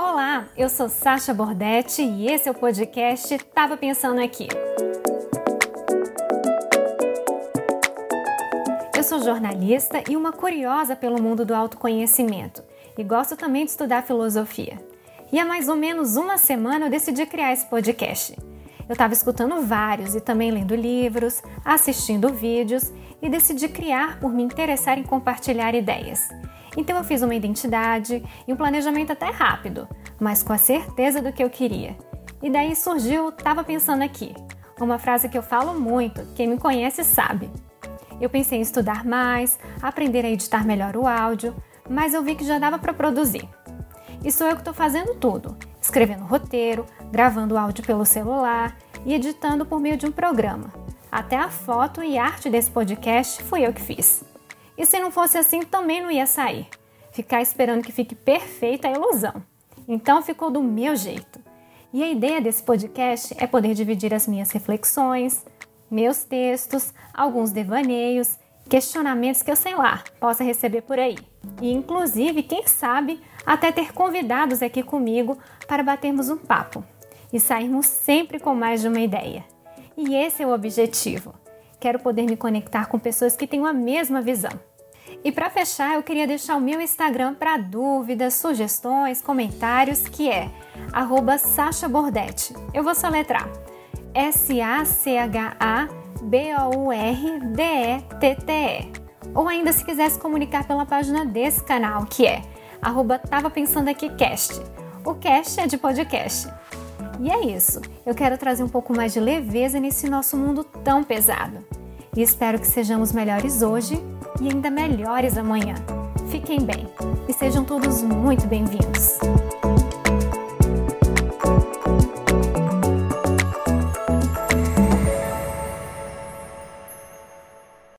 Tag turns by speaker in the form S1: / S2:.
S1: Olá, eu sou Sasha Bordetti e esse é o podcast Tava Pensando Aqui. Eu sou jornalista e uma curiosa pelo mundo do autoconhecimento e gosto também de estudar filosofia. E há mais ou menos uma semana eu decidi criar esse podcast. Eu estava escutando vários e também lendo livros, assistindo vídeos e decidi criar por me interessar em compartilhar ideias. Então eu fiz uma identidade e um planejamento até rápido, mas com a certeza do que eu queria. E daí surgiu, estava pensando aqui, uma frase que eu falo muito, quem me conhece sabe. Eu pensei em estudar mais, aprender a editar melhor o áudio, mas eu vi que já dava para produzir. E sou eu que estou fazendo tudo: escrevendo roteiro, gravando áudio pelo celular e editando por meio de um programa. Até a foto e arte desse podcast fui eu que fiz. E se não fosse assim, também não ia sair. Ficar esperando que fique perfeita é ilusão. Então ficou do meu jeito. E a ideia desse podcast é poder dividir as minhas reflexões, meus textos, alguns devaneios, questionamentos que eu sei lá, possa receber por aí. E inclusive, quem sabe, até ter convidados aqui comigo para batermos um papo e sairmos sempre com mais de uma ideia. E esse é o objetivo. Quero poder me conectar com pessoas que tenham a mesma visão. E para fechar, eu queria deixar o meu Instagram para dúvidas, sugestões, comentários, que é @sachabordetti. Eu vou soletrar: S A C H A B O U R D E T T E. Ou ainda se quiser se comunicar pela página desse canal, que é arroba Tava Pensando Aqui Cast. O cast é de podcast. E é isso. Eu quero trazer um pouco mais de leveza nesse nosso mundo tão pesado. E espero que sejamos melhores hoje e ainda melhores amanhã. Fiquem bem e sejam todos muito bem-vindos.